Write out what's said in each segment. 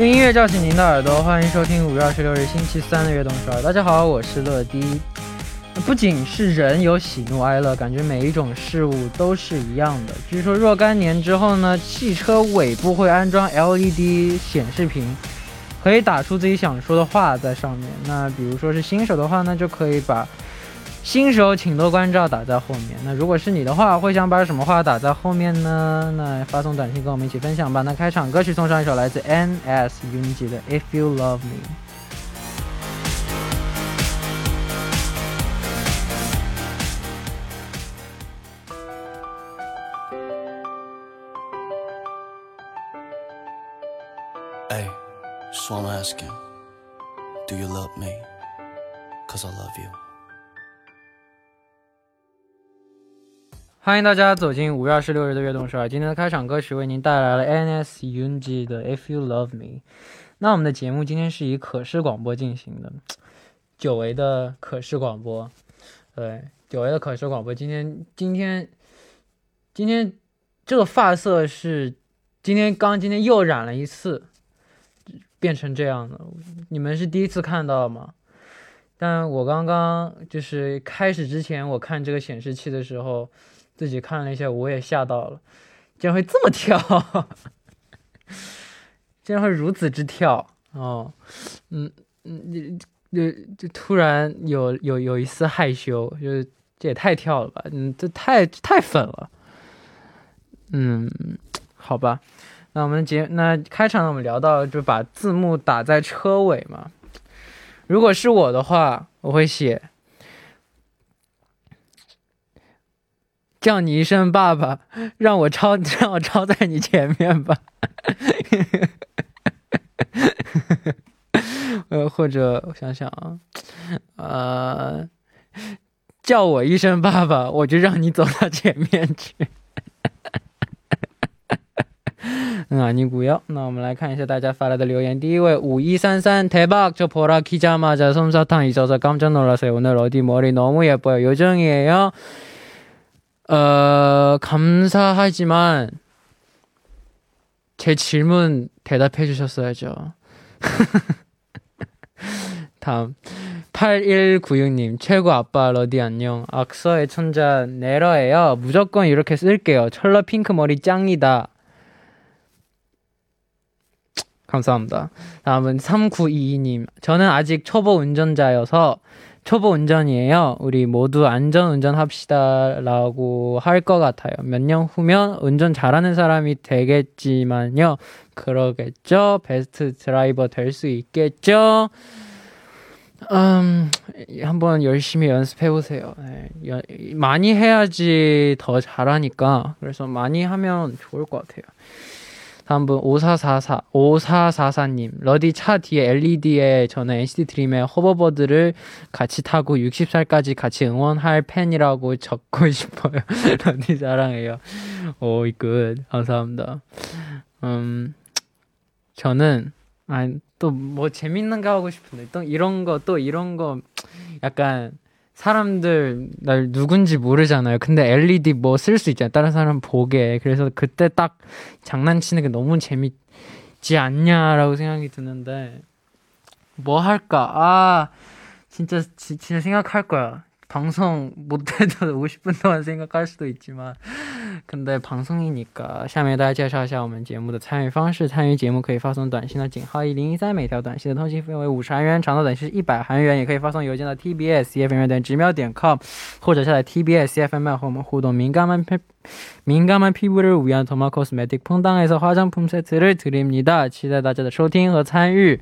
用音乐叫醒您的耳朵，欢迎收听五月二十六日星期三的悦动十二。大家好，我是乐迪。不仅是人有喜怒哀乐，感觉每一种事物都是一样的。据说若干年之后呢，汽车尾部会安装 LED 显示屏，可以打出自己想说的话在上面。那比如说是新手的话呢，就可以把。新手请多关照打在后面。那如果是你的话，会想把什么话打在后面呢？那发送短信跟我们一起分享吧。那开场歌曲送上一首来自 NS UNG 的《If You Love Me》。Hey, so I'm asking, do you love me? Cause I love you. 欢迎大家走进五月二十六日的悦动十二。今天的开场歌曲为您带来了 NS UNG 的 If You Love Me。那我们的节目今天是以可视广播进行的，久违的可视广播。对，久违的可视广播。今天，今天，今天这个发色是今天刚今天又染了一次，变成这样的。你们是第一次看到吗？但我刚刚就是开始之前，我看这个显示器的时候。自己看了一下，我也吓到了，竟然会这么跳，竟然会如此之跳哦，嗯嗯，就就就突然有有有一丝害羞，就是这也太跳了吧，嗯，这太太粉了，嗯，好吧，那我们节那开场我们聊到就把字幕打在车尾嘛，如果是我的话，我会写。叫你一声爸爸，让我超让我超在你前面吧。呃，或者我想想啊，呃，叫我一声爸爸，我就让你走到前面去。啊，你不要。那我们来看一下大家发来的留言。第一位五一三三대박저보라키자마자솜사탕있어서깜짝놀랐어요오늘어디머리너무예뻐요요정이에요 어, 감사하지만 제 질문 대답해 주셨어야죠. 다음. 8196님 최고 아빠 러디 안녕. 악서 의 천자 네러예요. 무조건 이렇게 쓸게요. 철러 핑크 머리 짱이다. 감사합니다. 다음은 3922님. 저는 아직 초보 운전자여서 초보 운전이에요. 우리 모두 안전 운전합시다라고 할 것 같아요. 몇 년 후면 운전 잘하는 사람이 되겠지만요. 그러겠죠. 베스트 드라이버 될 수 있겠죠. 음, 한번 열심히 연습해 보세요. 네, 많이 해야지 더 잘하니까. 그래서 많이 하면 좋을 것 같아요. 다음 분 5444, 5444님. 러디 차 뒤에 LED에 저는 NCT 드림의 호버버드를 같이 타고 60살까지 같이 응원할 팬이라고 적고 싶어요. 러디 사랑해요. 오, 굿. 감사합니다. 음, 저는, 아, 또뭐 재밌는 거 하고 싶은데, 또 이런 거, 또 이런 거, 약간, 사람들 날 누군지 모르잖아요. 근데 LED 뭐 쓸 수 있잖아요. 다른 사람 보게. 그래서 그때 딱 장난치는 게 너무 재밌지 않냐라고 생각이 드는데 뭐 할까? 아 진짜 지, 진짜 생각할 거야. 방송 못해도 50분 동안 생각할 수도 있지만 근데방송이니까下面大家介绍一下我们节目的参与方式。参与节目可以发送短信的井号一零一三，每条短信的通信费为五十韩元，长的短信是一百韩元。也可以发送邮件到 tbs cfm 等直秒点 com，或者下载 tbs cfm 和我们互动。민감한민감한피부를위한토마코스메틱퐁당에서화장품세트를드립니다期待大家的收听和参与。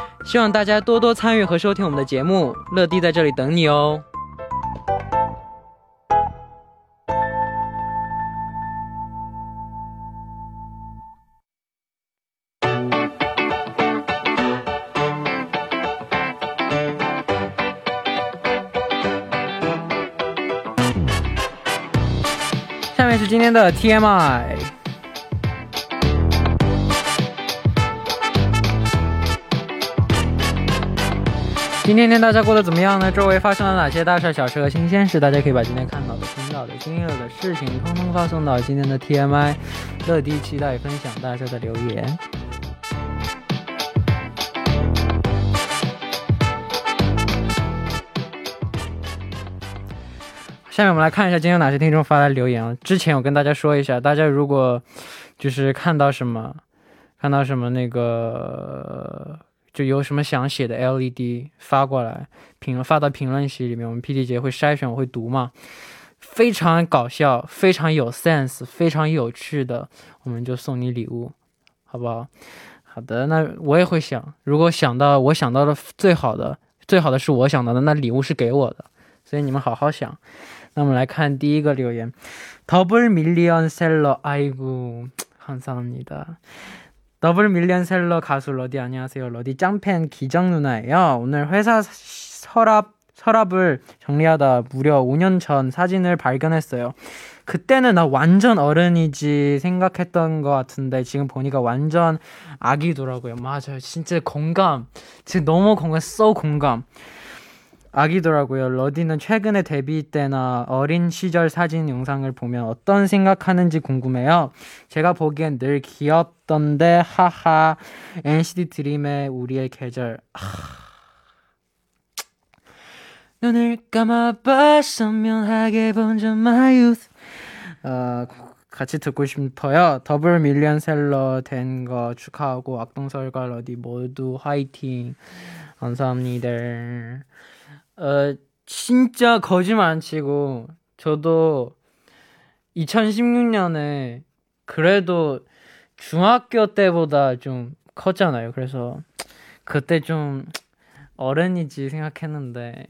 希望大家多多参与和收听我们的节目乐迪在这里等你哦。下面是今天的 tmi 今天天大家过得怎么样呢？周围发生了哪些大事小事和新鲜事？大家可以把今天看到的、听到的、经历了的事情，通通发送到今天的 TMI。乐迪期待分享大家的留言。下面我们来看一下今天有哪些听众发来留言啊。之前我跟大家说一下，大家如果就是看到什么，看到什么那个就有什么想写的 LED 发过来，评发到评论区里面，我们 PT 姐会筛选，我会读嘛。非常搞笑，非常有 sense，非常有趣的，我们就送你礼物，好不好？好的，那我也会想，如果想到我想到的最好的，最好的是我想到的，那礼物是给我的，所以你们好好想。那我们来看第一个留言，더블밀리언셀러아이고감사합니다 더블 밀리언 셀러 가수 러디 안녕하세요. 러디 짱팬 기정 누나예요. 오늘 회사 서랍 서랍을 정리하다 무려 5년 전 사진을 발견했어요. 그때는 나 완전 어른이지 생각했던 것 같은데 지금 보니까 완전 아기더라고요. 맞아요. 진짜 공감. 지금 너무 공감, so 공감. 아기더라고요. 러디는 최근에 데뷔 때나 어린 시절 사진 영상을 보면 어떤 생각하는지 궁금해요. 제가 보기엔 늘 귀엽던데 하하. NCT 드림의 우리의 계절. 하... 눈을 감아봐 선명하게 번져 my youth. 어, 같이 듣고 싶어요. 더블 밀리언셀러 된 거 축하하고 악동설과 러디 모두 화이팅. 감사합니다. 어, 진짜 거짓말 안 치고, 저도 2016년에 그래도 중학교 때보다 좀 컸잖아요. 그래서 그때 좀 어른이지 생각했는데,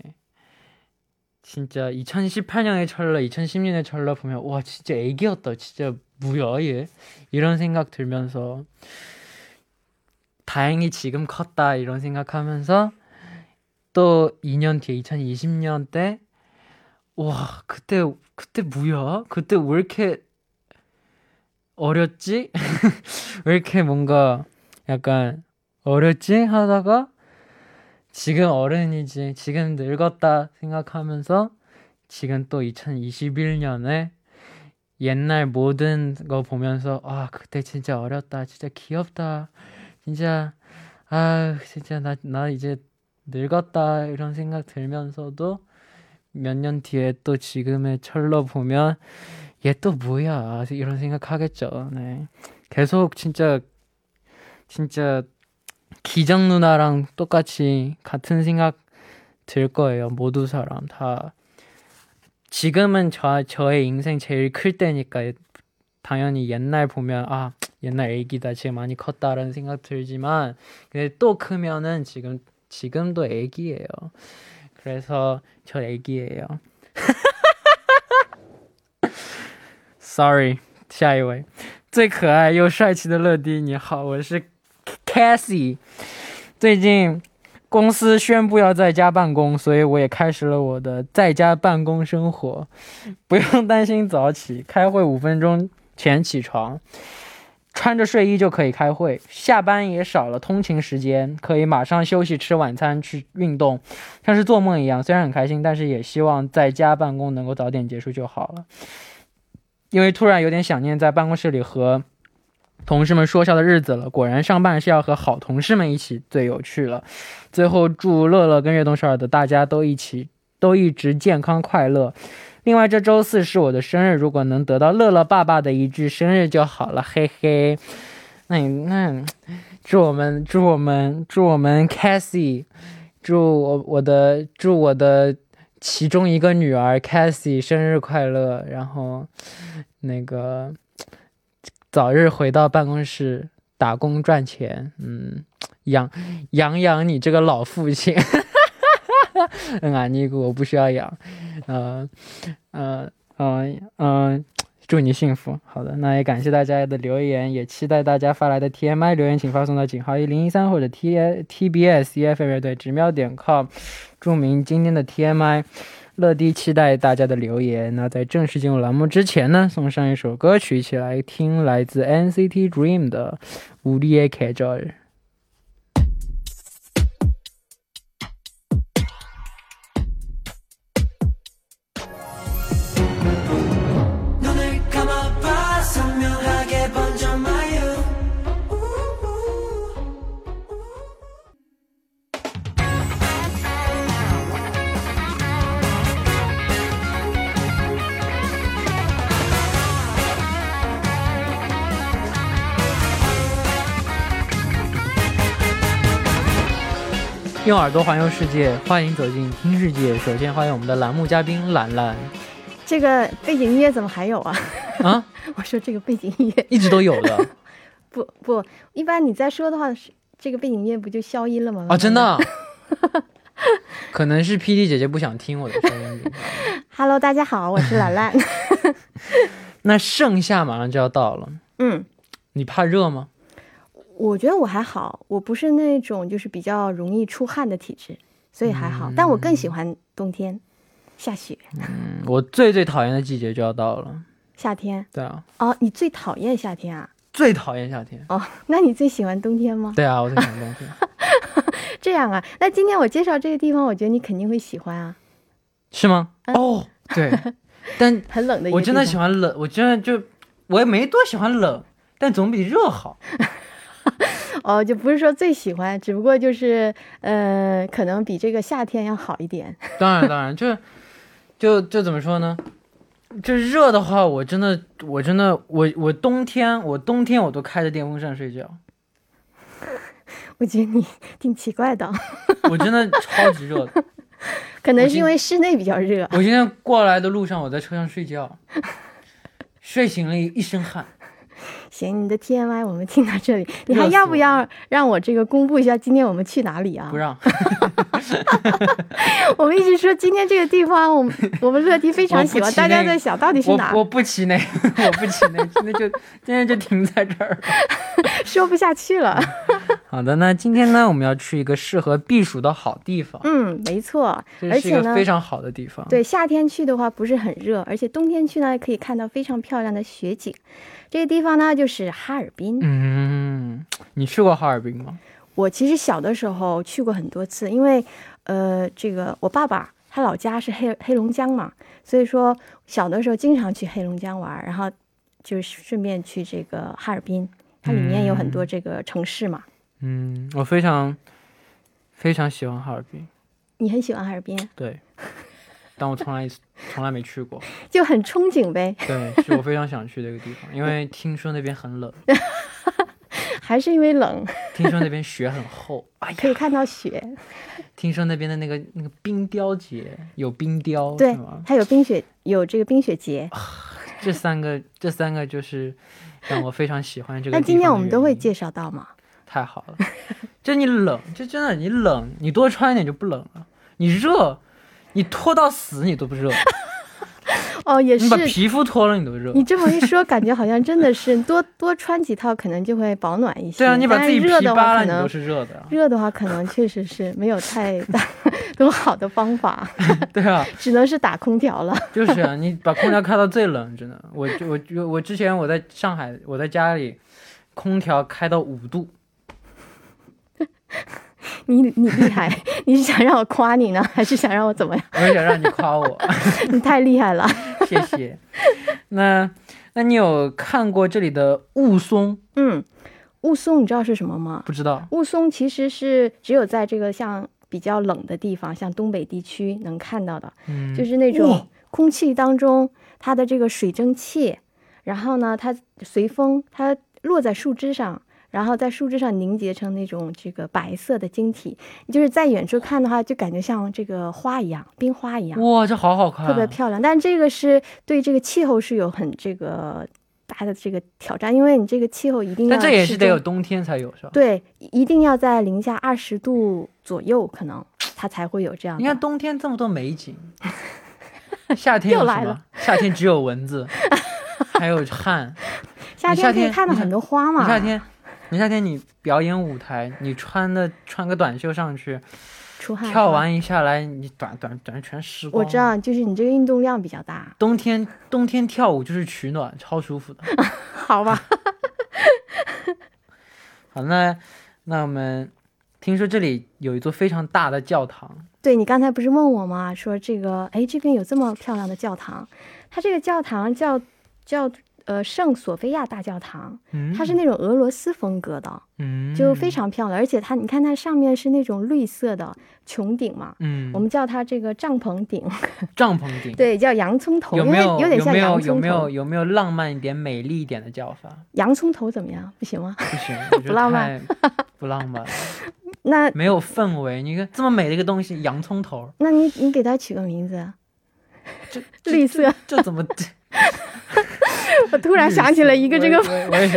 진짜 2018년의 철러, 2010년의 철러 보면, 와, 진짜 애기였다. 진짜 뭐야, 얘? 이런 생각 들면서, 다행히 지금 컸다. 이런 생각하면서, 또 2년 뒤에 2020년 때 와, 그때 그때 뭐야? 그때 왜 이렇게 어렸지? 왜 이렇게 뭔가 약간 어렸지? 하다가 지금 어른이지. 지금 늙었다 생각하면서 지금 또 2021년에 옛날 모든 거 보면서 아, 그때 진짜 어렸다. 진짜 귀엽다. 진짜 아, 진짜 나 나 이제 늙었다 이런 생각 들면서도 몇 년 뒤에 또 지금의 철로 보면 얘 또 뭐야 이런 생각 하겠죠. 네. 계속 진짜 진짜 기정 누나랑 똑같이 같은 생각 들 거예요. 모두 사람 다 지금은 저 저의 인생 제일 클 때니까 당연히 옛날 보면 아 옛날 애기다 지금 많이 컸다라는 생각 들지만 근데 또 크면은 지금 지금도 애기예요. 그래서 저 애기예요. Sorry，下一位，最可爱又帅气的乐迪，你好，我是 Cassie。最近公司宣布要在家办公，所以我也开始了我的在家办公生活，不用担心早起，开会五分钟前起床。 穿着睡衣就可以开会，下班也少了通勤时间，可以马上休息、吃晚餐、去运动，像是做梦一样。虽然很开心，但是也希望在家办公能够早点结束就好了。因为突然有点想念在办公室里和同事们说笑的日子了。果然，上班是要和好同事们一起最有趣了。最后，祝乐乐跟悦动少儿的大家都一起都一直健康快乐。另外，这周四是我的生日，如果能得到乐乐爸爸的一句生日就好了，嘿嘿。那你那祝我们祝我们祝我们 Cassie，祝我我的祝我的其中一个女儿 Cassie 生日快乐，然后那个早日回到办公室打工赚钱，嗯，养养养你这个老父亲。嗯啊，尼姑，我不需要养。嗯嗯嗯嗯，祝你幸福。好的，那也感谢大家的留言，也期待大家发来的 TMI 留言，请发送到井号一零一三或者 T TBS EFM 乐队直瞄点 com，注明今天的 TMI。 乐迪期待大家的留言。那在正式进入栏目之前呢，送上一首歌曲，一起来听来自 NCT Dream 的《우리의계절》。 用耳朵环游世界，欢迎走进听世界。首先欢迎我们的栏目嘉宾兰兰这个背景音乐怎么还有啊？啊，我说这个背景音乐一直都有的 不不，一般你在说的话，是这个背景音乐不就消音了吗？啊，真的。可能是 PD 姐姐不想听我的声音。Hello，大家好，我是兰兰。那盛夏马上就要到了，嗯，你怕热吗？我觉得我还好，我不是那种就是比较容易出汗的体质，所以还好。但我更喜欢冬天，下雪。嗯，我最最讨厌的季节就要到了。夏天对啊，哦，你最讨厌夏天啊？最讨厌夏天。哦，那你最喜欢冬天吗？对啊，我最喜欢冬天。这样啊？那今天我介绍这个地方，我觉得你肯定会喜欢啊。是吗？嗯哦，对，但很冷的我真的喜欢冷，我真的就我也没多喜欢冷，但总比热好。哦，就不是说最喜欢，只不过就是呃，可能比这个夏天要好一点。当然，当然，就就就怎么说呢？就热的话，我真的，我真的，我我冬天，我冬天我都开着电风扇睡觉，我觉得你挺奇怪的，我真的超级热的。可能是因为室内比较热。我今天过来的路上，我在车上睡觉，睡醒了一身汗。行，你的 TMI 我们听到这里，你还要不要让我这个公布一下今天我们去哪里啊不？让，我们一直说今天这个地方，我们我们乐迪非常喜欢，大家在想到底是哪？我不骑那，我不骑那个，今天就今天就停在这儿了。说不下去了。好的，那今天呢，我们要去一个适合避暑的好地方，嗯，没错，而且呢非常好的地方。，对，夏天去的话不是很热，而且冬天去呢可以看到非常漂亮的雪景。这个地方呢就是哈尔滨。嗯，你去过哈尔滨吗？我其实小的时候去过很多次，因为呃，这个我爸爸他老家是黑黑龙江嘛，所以说小的时候经常去黑龙江玩，然后就是顺便去这个哈尔滨，它里面有很多这个城市嘛。嗯，我非常非常喜欢哈尔滨，你很喜欢哈尔滨，对，但我从来 从来没去过。就很憧憬呗，对，是我非常想去的一个地方，因为听说那边很冷，还是因为冷，听说那边雪很厚。哎呀，可以看到雪，听说那边的那个那个冰雕节有冰雕对是吗？，它有冰雪，有这个冰雪节。这三个这三个就是让我非常喜欢这个那今天我们都会介绍到嘛？太好了，就你冷，就真的你冷，你多穿一点就不冷了。你热，你脱到死你都不热，哦，也是你把。皮肤脱了你都热。你这么一说，感觉好像真的是 多多穿几套，可能就会保暖一些。对啊，你把自己皮扒了，你都是热的啊。热的话，可能确实是没有太大多好的方法，对啊，只能是打空调了。就是啊，你把空调开到最冷，真的。我就我就我之前我在上海，我在家里，空调开到五度，你你厉害，你是想让我夸你呢，还是想让我怎么样？我也想让你夸我，你太厉害了。谢谢。那那你有看过这里的雾凇？嗯，雾凇你知道是什么吗？不知道。雾凇其实是只有在这个像比较冷的地方，像东北地区能看到的，嗯，就是那种空气当中它的这个水蒸气，然后呢，它随风它落在树枝上。然后在树枝上凝结成那种这个白色的晶体，就是在远处看的话，就感觉像这个花一样，冰花一样，哇，这好好看，特别漂亮。但这个是对这个气候是有很这个大的这个挑战，因为你这个气候一定要但这也是得有冬天才有，是吧？对，一定要在零下二十度左右，可能它才会有这样。你看冬天这么多美景，夏天有什么又来了？夏天只有蚊子，还有汗。夏天可以看到很多花嘛。你夏天，你夏天你表演舞台，你穿的穿个短袖上去，出汗。跳，完一下来，你短短短全湿光。我知。道，就是你这个运动量比较大，冬天冬天跳舞就是取暖，超舒服的。好吧？好，那那我们听说这里有一座非常大的教堂，对你刚才不是问我吗？说这个，哎，这边有这么漂亮的教堂，它这个教堂叫叫呃圣索菲亚大教堂，嗯，它是那种俄罗斯风格的，嗯，就非常漂亮，而且它你看它上面是那种绿色的穹顶嘛，嗯，我们叫它这个帐篷顶，帐篷顶，，对，叫洋葱头，有没有有点像有没有洋葱有没有。有没有浪漫一点、美丽一点的叫法？洋葱头怎么样？不行吗？不行，不浪漫不浪漫，那没有氛围。你看这么美的一个东西，洋葱头，那你你给它取个名字啊，这绿色。这怎么？我突然想起了一个这个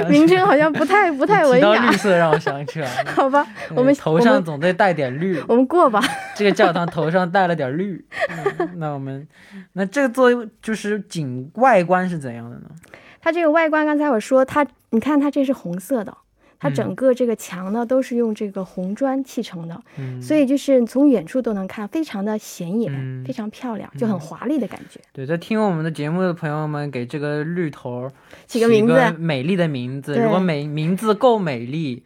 名称，好像不太 不太文雅绿。色让我想起来了。好吧，我们头上总得带点绿，我们过吧。这个教堂头上带了点绿。嗯那我们，那这个作为就是景外观是怎样的呢？它这个外观，刚才我说它，你看它这是红色的，它嗯整个这个墙呢都是用这个红砖砌成的，嗯，所以就是从远处都能看，非常的显眼，嗯非常漂亮，就很华丽的感觉。对，在听我们的节目的朋友们，给这个绿头起个名字美丽的名字。如果美名字够美丽，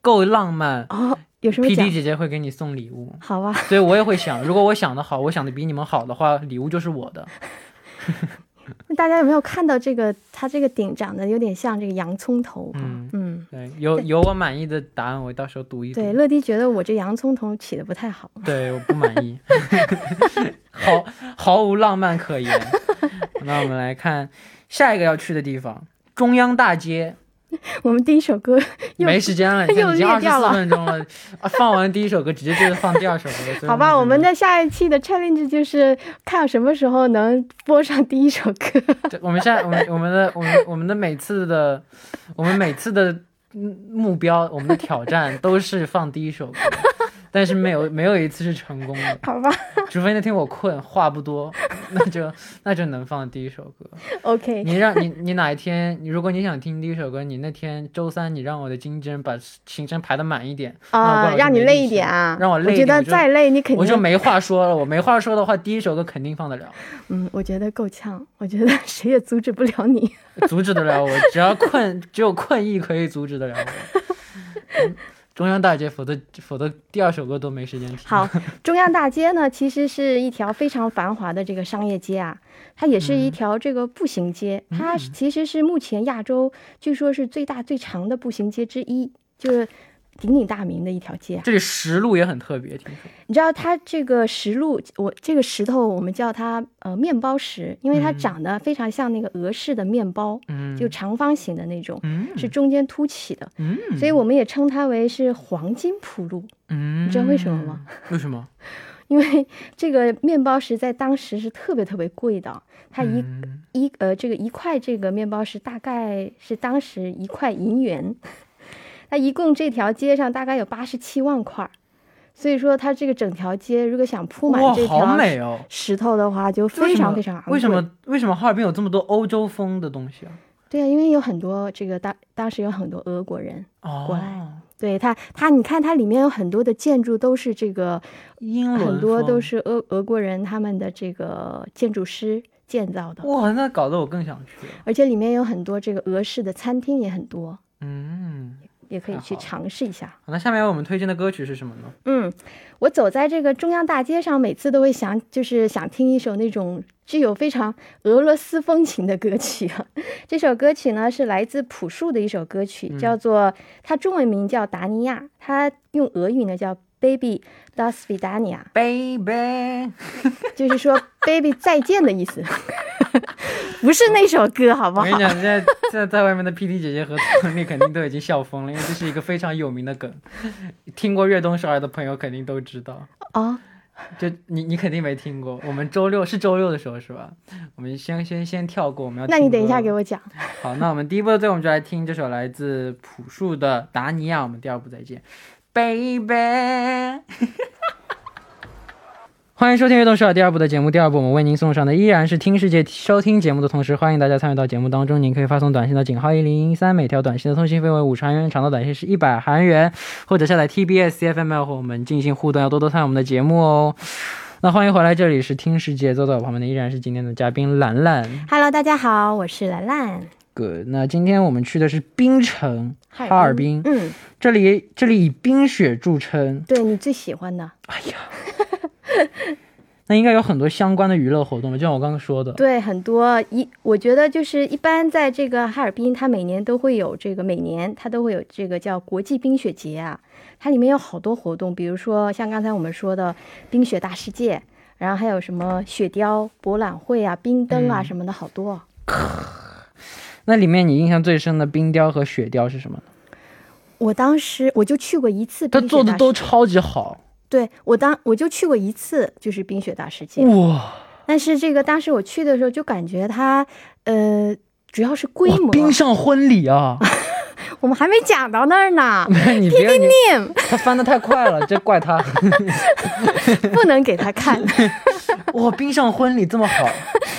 够浪漫哦，有什么？P D 姐姐会给你送礼物。好吧，所以我也会想，如果我想的好，我想的比你们好的话，礼物就是我的。那大家有没有看到这个？它这个顶长得有点像这个洋葱头哈。嗯嗯，对，有有我满意的答案，我到时候读一读。对，乐迪觉得我这洋葱头起的不太好。对，我不满意，毫毫无浪漫可言。那我们来看下一个要去的地方——中央大街。我们第一首歌又没时间了，已经二十四裂掉了分钟了，啊放完第一首歌，直接就是放第二首歌。好吧，我们的的下一期的 challenge 就是看什么时候能播上第一首歌。我们现在我们我们的我们我们的每次的我们每次的嗯目标，我们的挑战都是放第一首歌，但是没有没有一次是成功的，好吧除非那天我困，话不多，那就那就能放第一首歌。，OK，你让你你哪一天，你如果你想听第一首歌，你那天周三你让我的经纪人把行程排的满一点啊、让你累一点啊，让我累一我觉得点我就再累你肯定，我就没话说了。我没话说的话，第一首歌肯定放得了，嗯，我觉得够呛，我觉得谁也阻止不了你。阻止得了我。只要困，只有困意可以阻止得了我。嗯 中央大街，否则否则第二首歌都没时间听。好，中央大街呢，其实是一条非常繁华的这个商业街啊，它也是一条这个步行街，它其实是目前亚洲据说是最大最长的步行街之一，就是鼎鼎大名的一条街啊。这里石路也很特别，听说。你知道它这个石路，我这个石头我们叫它呃面包石，因为它嗯长得非常像那个俄式的面包，嗯，就长方形的那种，嗯是中间凸起的，嗯，所以我们也称它为是黄金铺路。嗯，你知道为什么吗？为什么？因为这个面包石在当时是特别特别贵的，它一、嗯一呃这个一块这个面包石大概是当时一块银元，它一共这条街上大概有八十七万块儿，所以说它这个整条街如果想铺满这条！石头的话，就非常非常昂贵。为什？么为什么哈尔滨有这么多欧洲风的东西啊？对啊，因为有很多这个当当时有很多俄国人，哦，过来对它它你看它里面有很多的建筑都是这个英很多都是俄俄国人他们的这个建筑师建造的，哇，那搞得我更想去了。而且里面有很多这个俄式的餐厅也很多，嗯，也可以去尝试一下。好那下面我们推荐的歌曲是什么呢？嗯，我走在这个中央大街上，每次都会想，就是想听一首那种具有非常俄罗斯风情的歌曲啊。这首歌曲呢是来自朴树的一首歌曲，嗯叫做它中文名叫达尼亚，它用俄语呢叫 Baby Das Vidania，Baby，就是说 Baby 再见的意思，不是那首歌，好不好我跟你？讲，现在现在在外面的 PT 姐姐和陈丽肯定都已经笑疯了，因为这是一个非常有名的梗，听过悦动少儿的朋友肯定都知道。哦，就你你肯定没听过，我们周六是周六的时候是吧？我们先先先跳过，我们要。那你等一下给。我讲。好，那我们第一步，最后我们就来听这首来自朴树的《达尼亚》，我们第二部再见，Baby。欢迎收听《悦动首尔》第二部的节目。第二部我们为您送上的依然是听世界收听节目的同时，欢迎大家参与到节目当中。您可以发送短信到井号一零一三，每条短信的通信费为五十韩元，长的短信是一百韩元，或者下载 TBS CFML 和我们进行互动，要多多参与我们的节目哦。那欢迎回来，这里是听世界，坐在我旁边的依然是今天的嘉宾兰兰。Hello，大家好，我是兰兰。Good，那今天我们去的是冰城哈哈尔滨，嗯，这里这里以冰雪著称。对你最喜欢的，哎呀，那应该有很多相关的娱乐活动吧？就像我刚刚说的，对很多一，我觉得就是一般在这个哈尔滨，它每年都会有这个，每年它都会有这个叫国际冰雪节啊，它里面有好多活动，比如说像刚才我们说的冰雪大世界，然后还有什么雪雕博览会啊、冰灯啊嗯什么的，好多。那里面你印象最深的冰雕和雪雕是什么呢？我当时我就去过一次他做的都超级好，对我当我就去过一次，就是冰雪大世界。哇！但是这个当时我去的时候就感觉它，呃，主要是规模，冰上婚礼啊！我们还没讲到那儿呢，你别你念他翻的太快了，这怪他。不能给他看。哇，冰上婚礼这么好，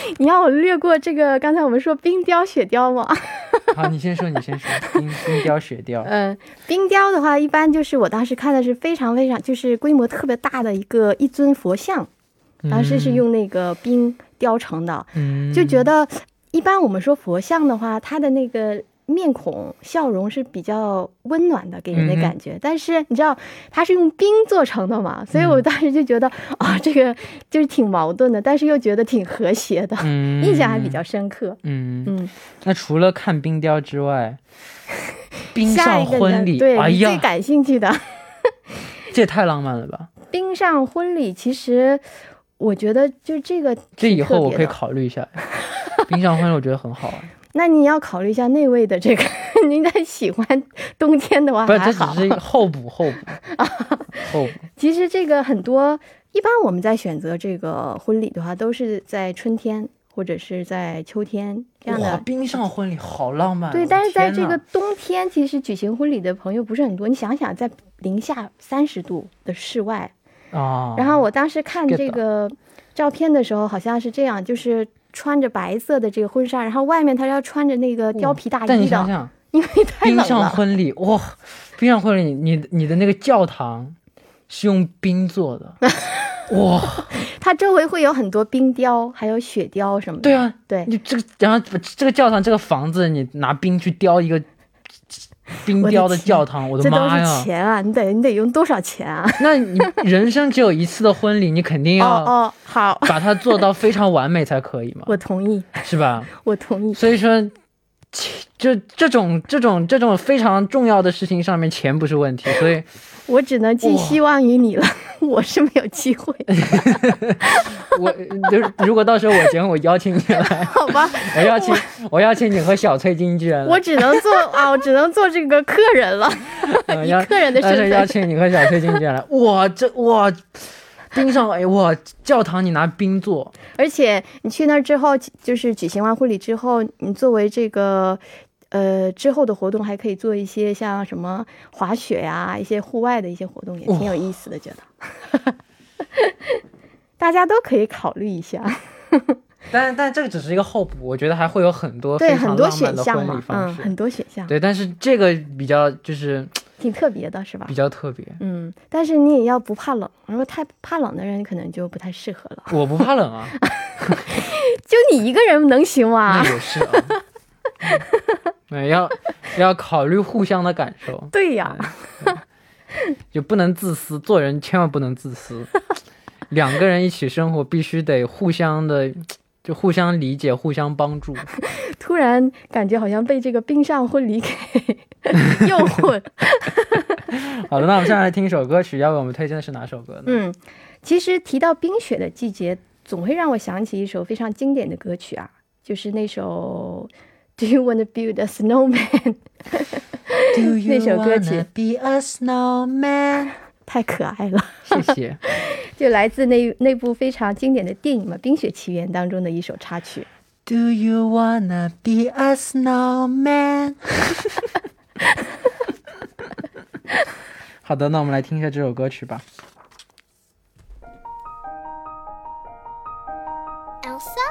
你要我略过这个，刚才我们说冰雕、雪雕吗？好，你先说，你先说，冰冰雕、雪雕，嗯、冰雕的话，一般就是我当时看的是非常非常，就是规模特别大的一个一尊佛像，当时是用那个冰雕成的，嗯，就觉得一般我们说佛像的话，它的那个面孔笑容是比较温暖的，给人的感觉。但是你知道它是用冰做成的嘛，所以嗯我当时就觉得啊、这个就是挺矛盾的，但是又觉得挺和谐的，嗯 印象还比较深刻。嗯。嗯，那除了看冰雕之外，冰上婚礼，对、最，感兴趣的 这也太浪漫了吧！冰上婚礼，其实我觉得就这个这以后我可以考虑一下。冰上婚礼我觉得很好啊，那你要考虑一下那位的这个，您在喜欢冬天的话还好。这只是后 补。其实这个很多，一般我们在选择这个婚礼的话，都是在春天或者是在秋天这样哇，的。冰上婚礼好浪漫啊。对，但是在这个冬天，其实举行婚礼的朋友不是很多。你想想，在零下三十度的室外，啊，然后我当时看这个照片的时候，好像是这样，就是穿着白色的这个婚纱，然后外面他要穿着那个貂皮大衣的，但你想想，因为太冰上。婚礼哇，冰上婚礼，你你的那个教堂是用冰做的，哇，它周围会有很多冰雕，还有雪雕什么的。对啊，对，你这个然后这个教堂这个房子，你拿冰去雕一个冰雕的教堂，我的这都是妈呀！钱啊！你得你得用多少钱啊？那你人生只有一次的婚礼，你肯定哦要哦，好，把它做到非常完美才可以嘛，我同意，是吧？我同意。所以说，钱就这种这种这种非常重要的事情上面，钱不是问题。所以，我只能寄希望于你了，我是没有机会，我就是如果到时候我结婚，我邀请你来，好吧？我邀请我邀请你和小崔经纪人，我只能做啊，我只能做这个客人了，以客人的身份邀。请你和小崔经纪人来，哇，这哇。冰上哎哇，教堂你拿冰做，而且你去那儿之后，就是举行完婚礼之后，你作为这个。呃，之后的活动还可以做一些像什么滑雪呀、一些户外的一些活动，也挺有意思的，觉得。大家都可以考虑一下，但但这个只是一个候补，我觉得还会有很多非对，常很多选项嘛，嗯，很多选项，对，但是这个比较就是 挺特别的，是吧比？较特别。嗯，但是你也要不怕冷，如果太怕冷的人可能就不太适合了。我不怕冷啊，就你一个人能行吗那？也是啊。对，要要考虑互相的感受，对呀，就不能自私，做人千万不能自私。两个人一起生活，必须得互相的，就互相理解、互相帮助。突然感觉好像被这个冰上婚礼给 诱惑。好的，那我们现在来听一首歌曲，要为我们推荐的是哪首歌呢？嗯，其实提到冰雪的季节，总会让我想起一首非常经典的歌曲啊，就是那首 Do you wanna build a snowman？Do 那首歌曲 be a snowman？太可爱了，谢谢。就来自那那部非常经典的电影嘛，《冰雪奇缘》当中的一首插曲。Do you wanna be a snowman？好的，那我们来听一下这首歌曲吧。Elsa。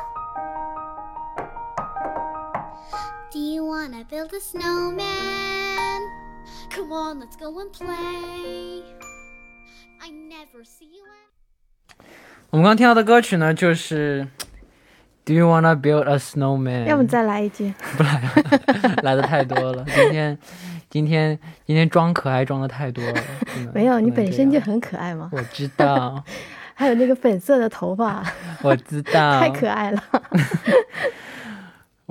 Do you wanna build a snowman? Come on, let's go and play. 我们刚刚听到的歌曲呢，就是《Do You Wanna Build a Snowman》。要不你再来一句？不来了，来的太多了，今天今天今天装可爱装的太多了。没有，你本身就很可爱吗。我知道，还有那个粉色的头发，我知道，太可爱了。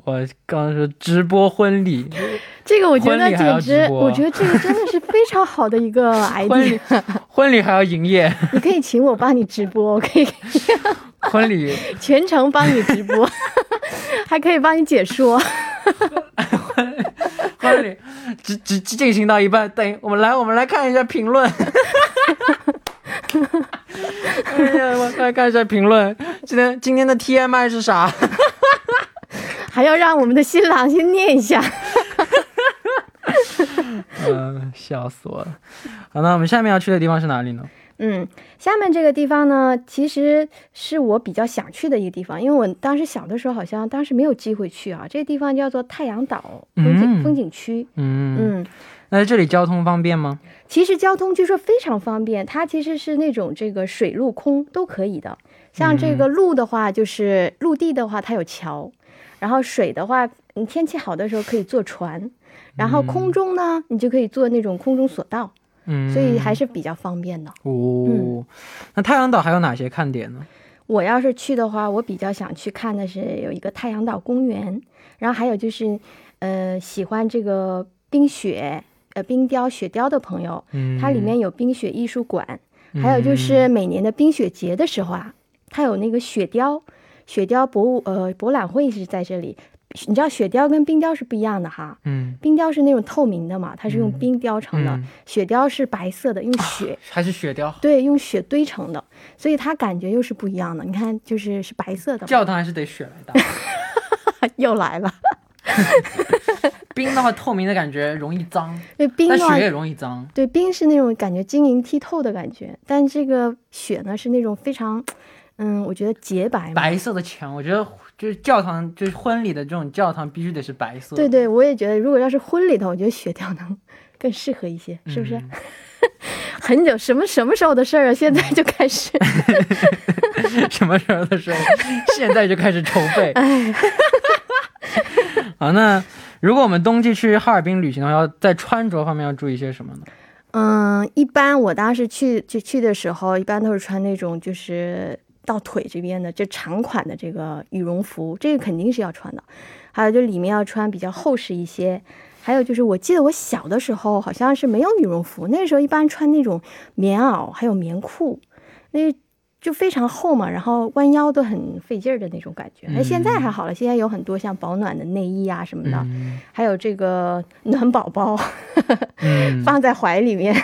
我刚刚说直播婚礼，这个我觉得简直我觉得这个真的是非常好的一个 idea。婚礼还要营业，你可以请我帮你直播，我可以 婚礼全程帮你直播，还可以帮你解说。婚礼只只只进行到一半，等我们来我们来看一下评论。哎呀，我来看一下评论，今天今天的 TMI 是啥？还要让我们的新郎先念一下。嗯，笑死我了。好，那我们下面要去的地方是哪里呢？嗯，下面这个地方呢，其实是我比较想去的一个地方，因为我当时小的时候好像当时没有机会去啊。这个地方叫做太阳岛风景、嗯风景区。嗯，嗯，那这里交通方便吗？其实交通据说非常方便，它其实是那种这个水陆空都可以的。像这个陆的话，就是陆地的话，它有桥；然后水的话，你天气好的时候可以坐船；然后空中呢，你就可以坐那种空中索道，嗯，所以还是比较方便的。哦。那太阳岛还有哪些看点呢？我要是去的话，我比较想去看的是有一个太阳岛公园，然后还有就是，呃，喜欢这个冰雪、呃冰雕、雪雕的朋友，嗯，它里面有冰雪艺术馆，还有就是每年的冰雪节的时候啊，它有那个雪雕，雪雕博物呃博览会是在这里。你知道雪雕跟冰雕是不一样的哈，嗯，冰雕是那种透明的嘛，它是用冰雕成的，嗯雪雕是白色的，用雪。还是雪雕。对，用雪堆成的，所以它感觉又是不一样的。你看，就是是白色的，教堂还是得雪来搭。又来了。冰的话，透明的感觉容易脏，对冰雪，也容易脏。对冰是那种感觉晶莹剔透的感觉，但这个雪呢是那种非常，嗯，我觉得洁白。白色的墙，我觉得就是教堂，就是婚礼的这种教堂必须得是白色。对，对，我也觉得，如果要是婚礼的话，我觉得雪雕能更适合一些，是不是？嗯 很久什么什么时候的事儿啊？现在就开始，什么时候的事儿，现在就开始筹备。哎，好，那如果我们冬季去哈尔滨旅行的话，要在穿着方面要注意些什么呢？嗯，一般我当时去就去的时候，一般都是穿那种就是到腿这边的，就长款的这个羽绒服，这个肯定是要穿的。还有就里面要穿比较厚实一些。还有就是，我记得我小的时候好像是没有羽绒服，那时候一般穿那种棉袄，还有棉裤，那就非常厚嘛，然后弯腰都很费劲儿的那种感觉。哎、现在还好了，现在有很多像保暖的内衣啊什么的，嗯还有这个 暖宝宝。嗯 放在怀里面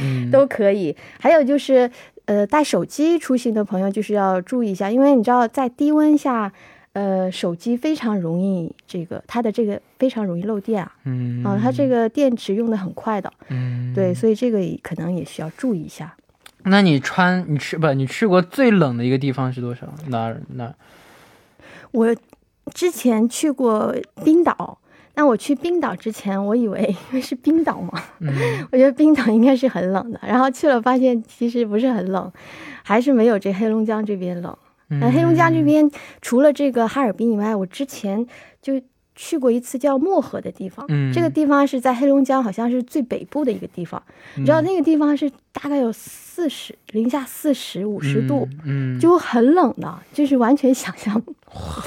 嗯 都可以。还有就是，呃，带手机出行的朋友就是要注意一下，因为你知道在低温下，呃，手机非常容易这个它的这个非常容易漏电啊，嗯啊，它这个电池用的很快的，嗯，对，所以这个可能也需要注意一下。那你穿你去不？你去过最冷的一个地方是多少？哪儿哪儿？我之前去过冰岛。那我去冰岛之前，我以为 因为是冰岛嘛，嗯 我觉得冰岛应该是很冷的。然后去了发现其实不是很冷，还是没有这黑龙江这边冷。那、黑龙江这边除了这个哈尔滨以外，我之前就去过一次叫漠河的地方。嗯这个地方是在黑龙江，好像是最北部的一个地方。你知道那个地方是大概有四十零下四十五十度，嗯，嗯就很冷的，就是完全想象不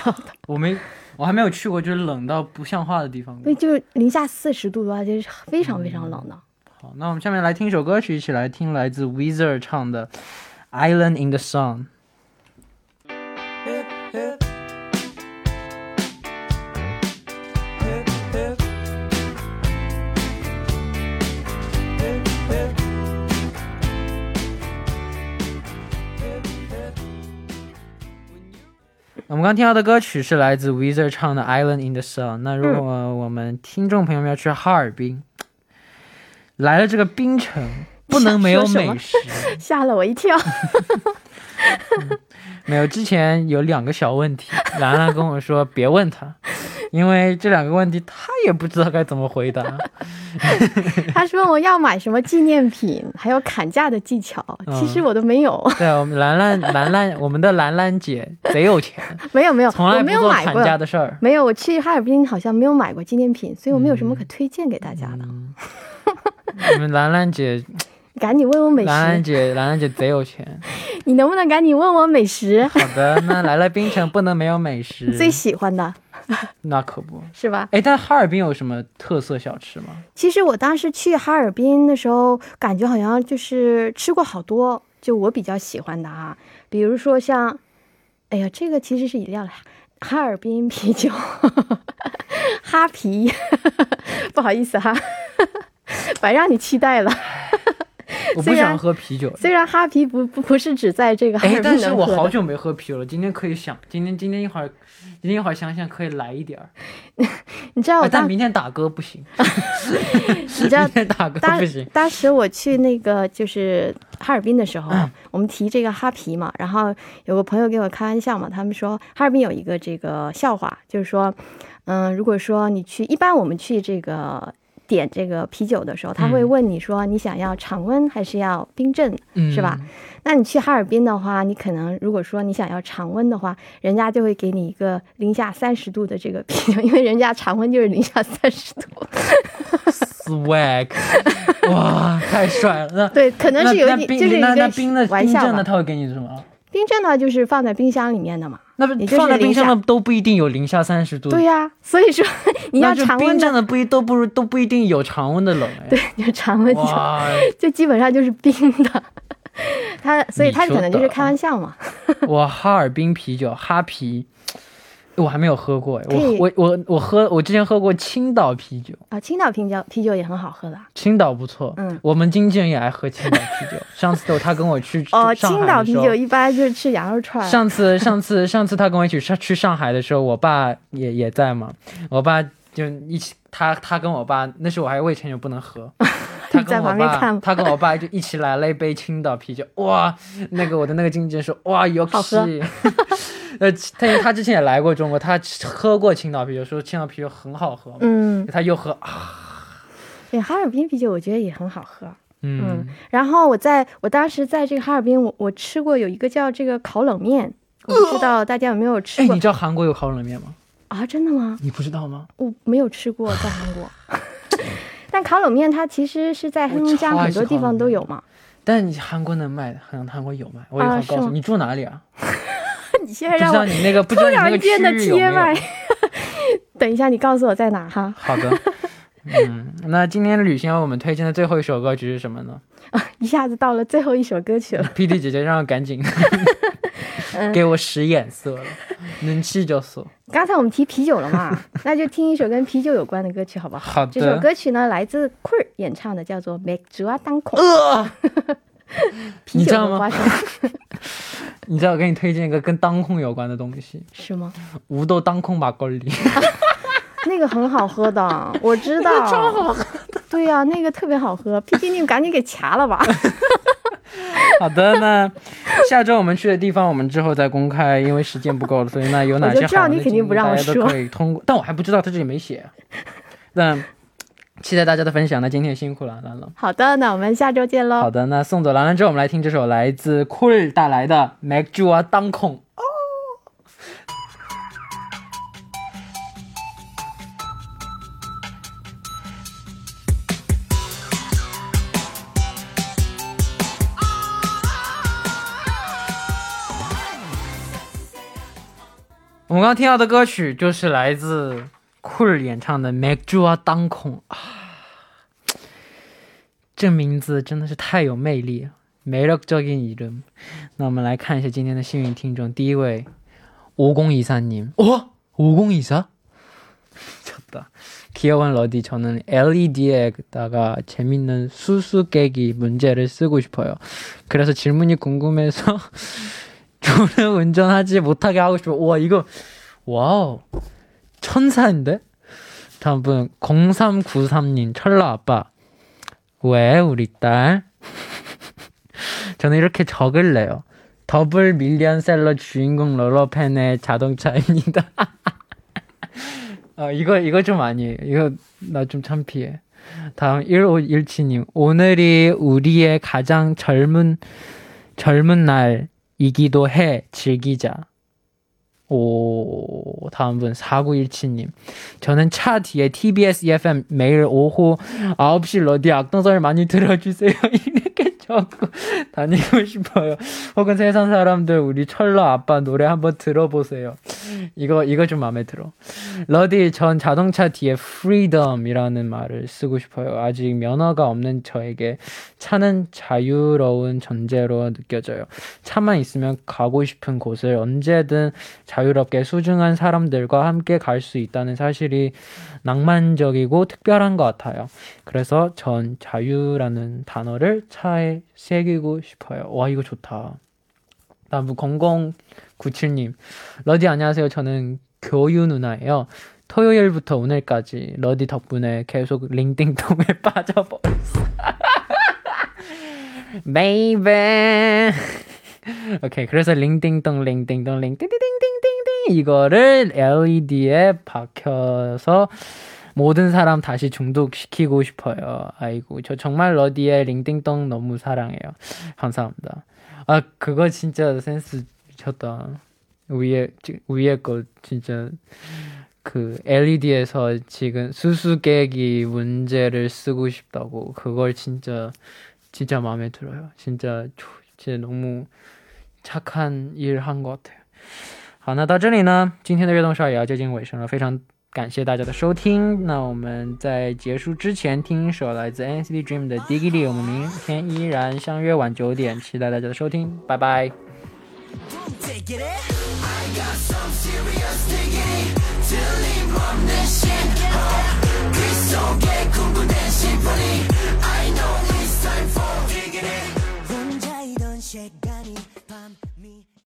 到的。我没我还没有去过，就是冷到不像话的地方过所以。就是零下四十度的话，就是非常非常冷的。好，那我们下面来听一首歌曲，一起来听来自 Weezer 唱的《Island in the Sun》。我们刚听到的歌曲是来自 Weezer 唱的《Island in the Sun》。那如果我们听众朋友们要去哈尔滨，来了这个冰城，不能没有美食。吓了我一跳。没有，之前有两个小问题，兰兰跟我说别问他，因为这两个问题他也不知道该怎么回答。他说我要买什么纪念品，还有砍价的技巧，嗯其实我都没有，对，我们兰兰兰兰，我们的兰兰姐贼有钱，没有没有，从来没有做砍买过，价的事儿。没有，我去哈尔滨好像没有买过纪念品，所以我没有什么可推荐给大家的。嗯，我们兰兰姐，赶紧问我美食兰兰，姐，兰兰姐贼有钱。你能不能赶紧问我美食？好的，那来了冰城不能没有美食，最喜欢的 那可不。是吧？哎，但哈尔滨有什么特色小吃吗？其实我当时去哈尔滨的时候，感觉好像就是吃过好多，就我比较喜欢的啊，比如说像，哎呀，这个其实是饮料了，哈尔滨啤酒，哈啤，不好意思哈，白让你期待了。我不想喝啤酒。虽然哈啤不不不是只在这个哈哎，尔但是我好久没喝啤酒了，今天可以想，今天今天一会儿，今天一会儿想想可以来一点儿。你知道我哎，但明天打歌不行，你知道当不行。当时我去那个就是哈尔滨的时候，嗯我们提这个哈啤嘛，然后有个朋友给我开玩笑嘛，他们说哈尔滨有一个这个笑话，就是说，嗯，如果说你去，一般我们去这个。点这个啤酒的时候，他会嗯问你说你想要常温还是要冰镇，嗯，是吧？那你去哈尔滨的话，你可能如果说你想要常温的话，人家就会给你一个零下三十度的这个 啤酒，因为人家常温就是零下三十度。swag，哇，太帅了！那对，可能那是有一点，就是一个冰的冰镇的，。他会给你什么？冰镇的就是放在冰箱里面的嘛。那不放在冰箱的都不一定有零下三十度。对呀、所以说你要常温的，冰镇的不一都不如都不一定有常温的冷哎。对，就常温就，就基本上就是冰的。他所以他可能就是开玩笑嘛。我哈尔滨啤酒哈啤，我还没有喝过哎。我我我我喝我之前喝过青岛啤酒，啊，青岛啤酒啤酒也很好喝的。青岛不错。嗯我们经纪人也爱喝青岛啤酒。上次有他跟我去哦，青岛啤酒一般就是吃羊肉串。上次上次上次他跟我一起上去上海的时候，我爸也也在嘛，我爸就一起，他他跟我爸那时候我还未成年不能喝，他跟我爸他跟我爸就一起来了一杯青岛啤酒，哇，那个我的那个经纪人说哇有好喝呃，他他之前也来过中国，他喝过青岛啤酒，说青岛啤酒很好喝，嗯，他又喝啊，对，哈尔滨啤酒我觉得也很好喝。嗯，然后我在我当时在这个哈尔滨，我我吃过有一个叫这个烤冷面，我不知道大家有没有吃哎，过你知道韩国有烤冷面吗？啊？真的吗？你不知道吗？我没有吃过在韩国，但烤冷面它其实是在黑龙江很多地方都有嘛。但你韩国能卖，韩韩国有卖，我以啊是吗后告诉你，你住哪里啊？你现让你那个不知道你那个区域有没？等一下，你告诉我在哪哈？好的，嗯，那今天旅行我们推荐的最后一首歌曲是什么呢？啊，一下子到了最后一首歌曲了。PD 姐姐让我赶紧 给我使眼色了，能气就死。刚才我们提啤酒了嘛，那就听一首跟啤酒有关的歌曲好不好？好的。这首歌曲呢，来自 Quir 演唱的，叫做《맥주와땅콩》。呃 啤酒你知道吗和花生你知道我给你推荐一个跟当空有关的东西，是吗？无豆当空马格里。那个很好喝的，我知道。超好喝的。对呀、那个特别好喝。P D，你赶紧给掐了吧。好的，那下周我们去的地方，我们之后再公开，因为时间不够了，所以那有哪我知道些好玩的你肯定不让我说景大家都可以通过，但我还不知道他这里没写。那期待大家的分享，那今天也辛苦了，兰兰。好的，那我们下周见喽。好的，那送走兰兰之后，我们来听这首来自 Cool 带来的《Make You a 当空》。我们刚刚听到的歌曲就是来自 Cool 演唱的《Make You a 当空》啊， 这名字真的是太有魅力了，매력적인 이름。那我们来看一下今天的幸运听众，第一位5024님。哦，5024? 미쳤다. 귀여운 러디, 저는 LED에다가 재밌는 수수께끼 문제를 쓰고 싶어요. 그래서 질문이 궁금해서 저는 운전하지 못하게 하고 싶어요. 와, 이거, 와우. 천사인데? 다음 분, 0393님, 철러 아빠. 왜, 우리 딸? 저는 이렇게 적을래요. 더블 밀리언셀러 주인공 롤러팬의 자동차입니다. 아 이거 이거 좀 아니에요. 이거 나좀 창피해. 다음 1517님 오늘이 우리의 가장 젊은 젊은 날이기도 해 즐기자. 오 다음 분 4917님. 저는 차 뒤에 TBS EFM 매일 오후 9시 러디 악동설 많이 들어주세요 적고 다니고 싶어요. 혹은 세상 사람들 우리 철러 아빠 노래 한번 들어보세요. 이거 이거 좀 마음에 들어. 러디 전 자동차 뒤에 freedom이라는 말을 쓰고 싶어요. 아직 면허가 없는 저에게 차는 자유로운 존재로 느껴져요. 차만 있으면 가고 싶은 곳을 언제든 자유롭게 소중한 사람들과 함께 갈 수 있다는 사실이 낭만적이고 특별한 것 같아요. 그래서 전 자유라는 단어를 차에 새기고 싶어요. 와, 이거 좋다. 다음 0097님. 러디 안녕하세요. 저는 교유 누나예요. 토요일부터 오늘까지 러디 덕분에 계속 링띵동에 빠져버렸어. 베이베. 오케이. 그래서 링띵동 링띵동 링띵띵띵띵띵 이거를 LED에 박혀서 모든 사람 다시 중독시키고 싶어요. 아이고, 저 정말 러디의 링띵동 너무 사랑해요. 감사합니다. 아, 그거 진짜 센스 미쳤다. 위에, 지- 위에 거 진짜 그 LED에서 지금 수수께끼 문제를 쓰고 싶다고 그걸 진짜 진짜 마음에 들어요. 진짜 조- 진짜 너무 착한 일 한 것 같아요.好，那到这里呢，今天的悦动少也要接近尾声了，非常 感谢大家的收听，那我们在结束之前听一首来自 NCT Dream 的 Diggy，我们明天依然相约晚九点，期待大家的收听，拜拜。